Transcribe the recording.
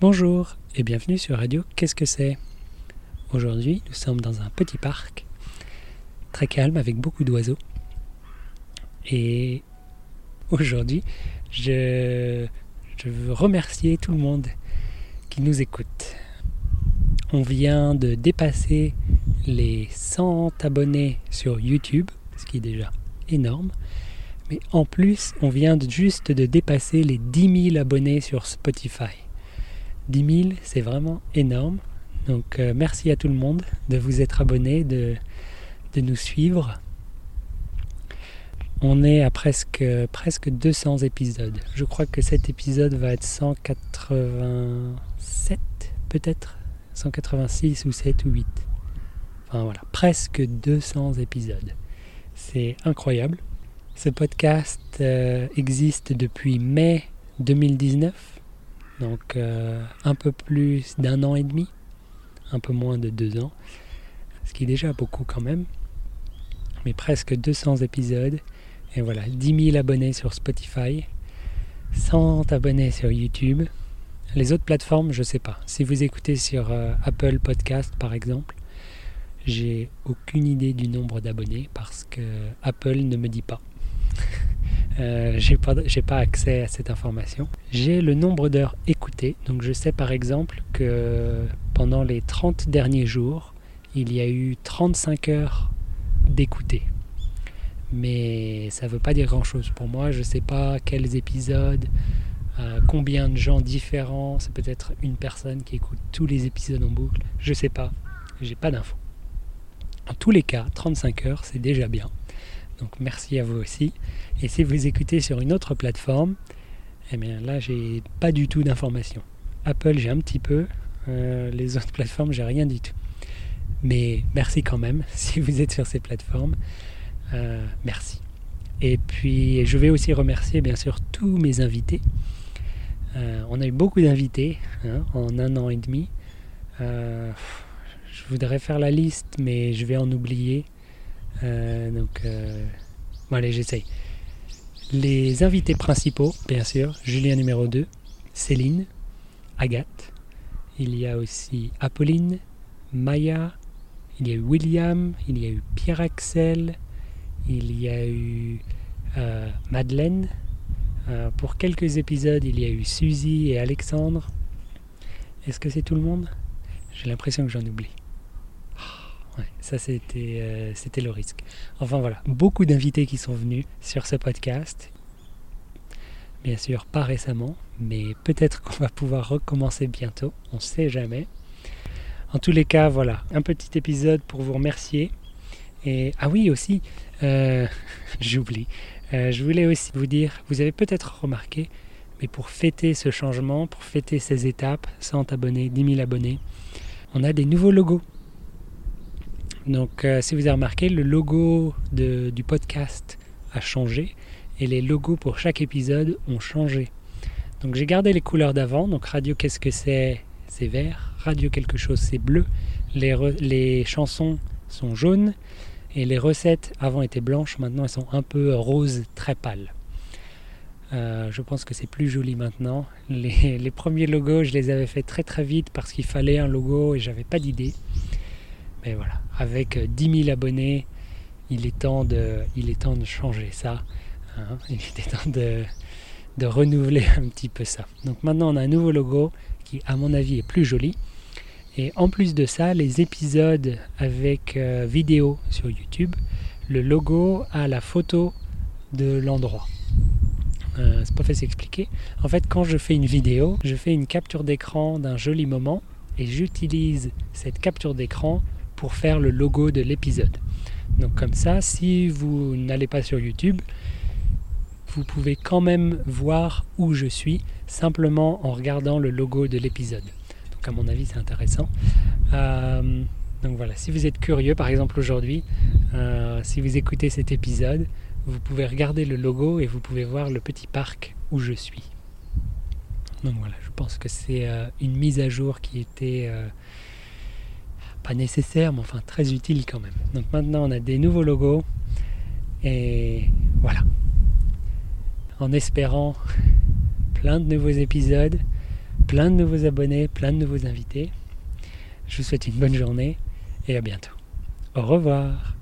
Bonjour et bienvenue sur Radio Qu'est-ce que c'est? Aujourd'hui, nous sommes dans un petit parc très calme avec beaucoup d'oiseaux. Et aujourd'hui, je, veux remercier tout le monde qui nous écoute. On vient de dépasser les 100 abonnés sur YouTube, ce qui est déjà énorme. Mais en plus, on vient juste de dépasser les 10 000 abonnés sur Spotify. 10 000, c'est vraiment énorme. Donc euh, merci à tout le monde de vous être abonné, de, nous suivre. On est à presque, presque 200 épisodes. Je crois que cet épisode va être 187 peut-être? 186 ou 7 ou 8. Enfin voilà, presque 200 épisodes. C'est incroyable. Ce podcast euh, existe depuis mai 2019, donc euh, un peu plus d'un an et demi, un peu moins de deux ans, ce qui est déjà beaucoup quand même, mais presque 200 épisodes, et voilà, 10 000 abonnés sur Spotify, 100 abonnés sur YouTube. Les autres plateformes, je ne sais pas. Si vous écoutez sur euh, Apple Podcast par exemple, j'ai aucune idée du nombre d'abonnés parce que Apple ne me dit pas. Euh, j'ai pas, pas accès à cette information. J'ai le nombre d'heures écoutées, donc je sais par exemple que pendant les 30 derniers jours, il y a eu 35 heures d'écouter. Mais ça ne veut pas dire grand-chose pour moi, je ne sais pas quels épisodes, euh, combien de gens différents, c'est peut-être une personne qui écoute tous les épisodes en boucle, je ne sais pas, j'ai pas d'infos. En tous les cas, 35 heures, c'est déjà bien. Donc merci à vous aussi. Et si vous écoutez sur une autre plateforme, eh bien là j'ai pas du tout d'informations. Apple j'ai un petit peu, euh, les autres plateformes j'ai rien du tout. Mais merci quand même si vous êtes sur ces plateformes. Euh, merci. Et puis je vais aussi remercier bien sûr tous mes invités. Euh, on a eu beaucoup d'invités hein, en un an et demi. je voudrais faire la liste, mais je vais en oublier. Euh, donc, euh, bon, allez, j'essaye. Les invités principaux, bien sûr, Julien numéro 2, Céline, Agathe. Il y a aussi Apolline, Maya, il y a eu William, il y a eu Pierre-Axel, il y a eu euh, Madeleine. pour quelques épisodes, il y a eu Suzy et Alexandre. Est-ce que c'est tout le monde? J'ai l'impression que j'en oublie ça c'était, euh, c'était le risque. Enfin voilà, beaucoup d'invités qui sont venus sur ce podcast. Bien sûr, pas récemment, mais peut-être qu'on va pouvoir recommencer bientôt, on ne sait jamais. En tous les cas, voilà, un petit épisode pour vous remercier. Et ah oui aussi, euh, j'oublie. Euh, je voulais aussi vous dire, vous avez peut-être remarqué, mais pour fêter ce changement, pour fêter ces étapes, 100 abonnés, 10 000 abonnés, on a des nouveaux logos. Donc, euh, si vous avez remarqué, le logo du podcast a changé et les logos pour chaque épisode ont changé. Donc, j'ai gardé les couleurs d'avant. Donc, radio, qu'est-ce que c'est? C'est vert. Radio, quelque chose, c'est bleu. Les, chansons sont jaunes et les recettes avant étaient blanches. Maintenant, elles sont un peu roses, très pâles. Euh, je pense que c'est plus joli maintenant. Les, les, premiers logos, je les avais fait très très vite parce qu'il fallait un logo et j'avais pas d'idée. Mais voilà, avec 10 euh, 000 abonnés, il est temps de, il est temps de changer ça. Hein. il est temps de, de renouveler un petit peu ça. Donc maintenant on a un nouveau logo qui à mon avis est plus joli. Et en plus de ça, les épisodes avec euh, vidéo sur YouTube, le logo a la photo de l'endroit. Euh, c'est pas facile à expliquer. En fait, quand je fais une vidéo, je fais une capture d'écran d'un joli moment et j'utilise cette capture d'écran pour faire le logo de l'épisode. Donc comme ça, si vous n'allez pas sur YouTube, vous pouvez quand même voir où je suis simplement en regardant le logo de l'épisode. Donc à mon avis c'est intéressant. Euh, donc voilà, si vous êtes curieux par exemple aujourd'hui, euh, si vous écoutez cet épisode, vous pouvez regarder le logo et vous pouvez voir le petit parc où je suis. Donc voilà, je pense que c'est euh, une mise à jour qui était pas nécessaire, mais enfin très utile quand même. Donc maintenant on a des nouveaux logos et voilà. En espérant plein de nouveaux épisodes, plein de nouveaux abonnés, plein de nouveaux invités. Je vous souhaite une bonne journée et à bientôt. Au revoir.